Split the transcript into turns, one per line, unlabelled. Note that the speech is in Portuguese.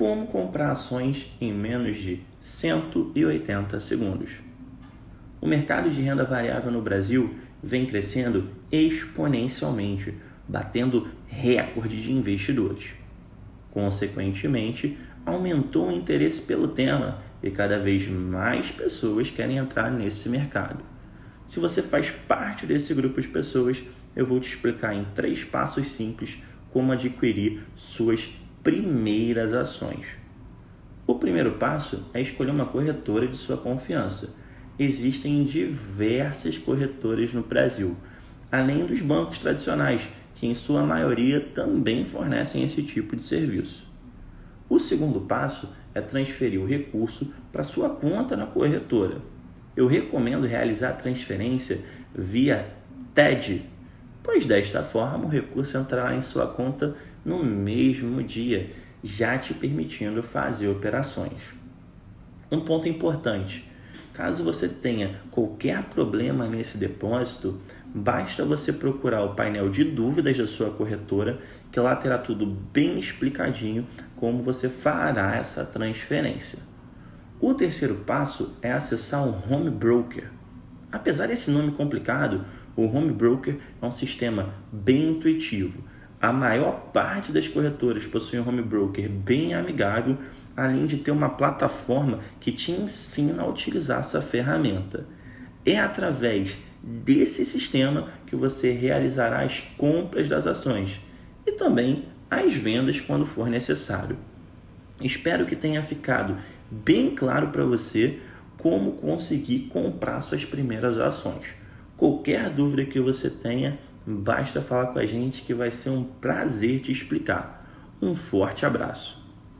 como comprar ações em menos de 180 segundos. O mercado de renda variável no Brasil vem crescendo exponencialmente, batendo recorde de investidores. Consequentemente, aumentou o interesse pelo tema e cada vez mais pessoas querem entrar nesse mercado. Se você faz parte desse grupo de pessoas, eu vou te explicar em três passos simples como adquirir suas primeiras ações. O primeiro passo é escolher uma corretora de sua confiança. Existem diversas corretoras no Brasil, além dos bancos tradicionais, que em sua maioria também fornecem esse tipo de serviço. O segundo passo é transferir o recurso para sua conta na corretora. Eu recomendo realizar a transferência via TED, pois desta forma o recurso entrará em sua conta no mesmo dia, já te permitindo fazer operações. Um ponto importante: caso você tenha qualquer problema nesse depósito, basta você procurar o painel de dúvidas da sua corretora, que lá terá tudo bem explicadinho como você fará essa transferência. O terceiro passo é acessar o Home Broker. Apesar desse nome complicado, o Home Broker é um sistema bem intuitivo. A maior parte das corretoras possui um home broker bem amigável, além de ter uma plataforma que te ensina a utilizar essa ferramenta. É através desse sistema que você realizará as compras das ações e também as vendas quando for necessário. Espero que tenha ficado bem claro para você como conseguir comprar suas primeiras ações. Qualquer dúvida que você tenha, basta falar com a gente que vai ser um prazer te explicar. Um forte abraço.